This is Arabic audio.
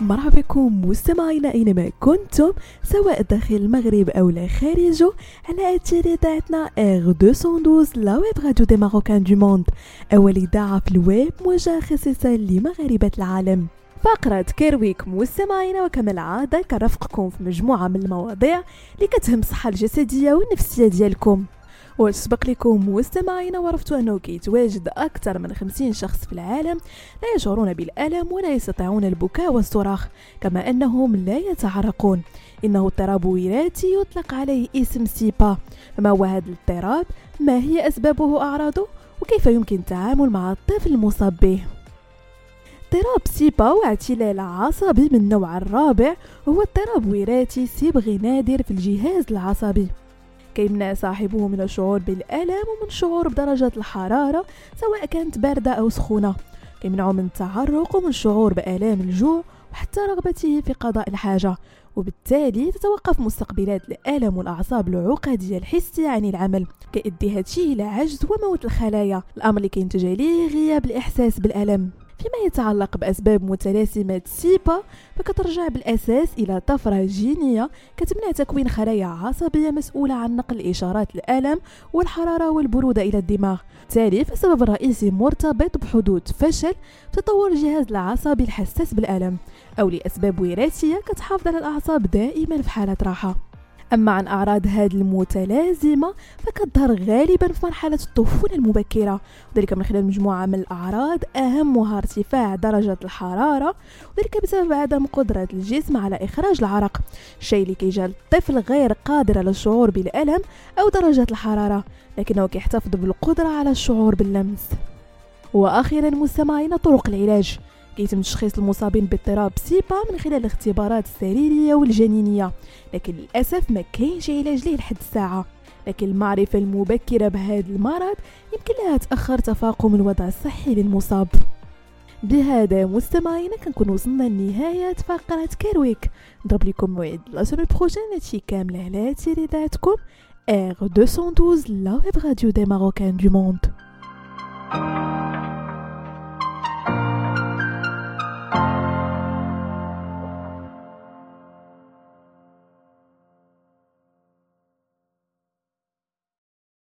مرحبا بكم مستمعينا اينما كنتم سواء داخل المغرب أو لا خارجه على أثير إذاعتنا R 212 la web radio des marocains du monde أول إذاعة في الويب موجهه خصيصا لمغاربة العالم. فقرة Care Week مستمعينا وكما العادة كرفقكم في مجموعة من المواضيع اللي كتهم الصحة الجسدية والنفسية ديالكم. وسبق لكم مستمعين وعرفتوا أنه كيتواجد أكثر من 50 شخص في العالم لا يشعرون بالألم ولا يستطيعون البكاء والصراخ كما أنهم لا يتعرقون. إنه اضطراب وراثي يطلق عليه اسم سيبا. فما هو هذا الاضطراب؟ ما هي أسبابه وأعراضه؟ وكيف يمكن التعامل مع الطفل المصاب به اضطراب سيبا هو اعتلال عصبي من النوع الرابع وهو اضطراب وراثي صبغي نادر في الجهاز العصبي. كيمنع صاحبه من الشعور بالألم ومن الشعور بدرجة الحرارة سواء كانت باردة أو سخونة. كيمنعه من التعرق ومن الشعور بآلام الجوع وحتى رغبته في قضاء الحاجة. وبالتالي تتوقف مستقبلات الألم والأعصاب العقدية الحسية عن العمل كيؤدي هادشي إلى عجز وموت الخلايا. الأمر اللي كينتج عليه غياب الإحساس بالألم. فيما يتعلق بأسباب متلازمة سيبا فكترجع بالأساس إلى طفرة جينية كتمنع تكوين خلايا عصبية مسؤولة عن نقل إشارات الألم والحرارة والبرودة إلى الدماغ. بالتالي فالسبب الرئيسي مرتبط بحدوث فشل في تطور الجهاز العصبي الحساس بالألم أو لأسباب وراثية كتحافظ على الأعصاب دائما في حالة راحة. أما عن أعراض هذه المتلازمة فكتظهر غالبا في مرحلة الطفولة المبكرة. وذلك من خلال مجموعة من الأعراض أهمها ارتفاع درجة الحرارة وذلك بسبب عدم قدرة الجسم على إخراج العرق. الشيء اللي كيجعل الطفل غير قادر على الشعور بالألم أو درجة الحرارة لكنه كيحتفظ بالقدرة على الشعور باللمس. وأخيرا مستمعين طرق العلاج. كيتم تشخيص المصابين باضطراب سيبا من خلال الاختبارات السريرية والجنينية لكن للأسف ما كاينش علاج ليه لحد الساعة. لكن المعرفة المبكرة بهذا المرض يمكن لها تأخر تفاقم الوضع الصحي للمصاب. بهذا مستمعينا كنكون وصلنا لنهاية فقرة كارويك نضرب لكم موعد la semaine prochaine هادشي كامل على راديوتكم R 212 la web radio des marocains du monde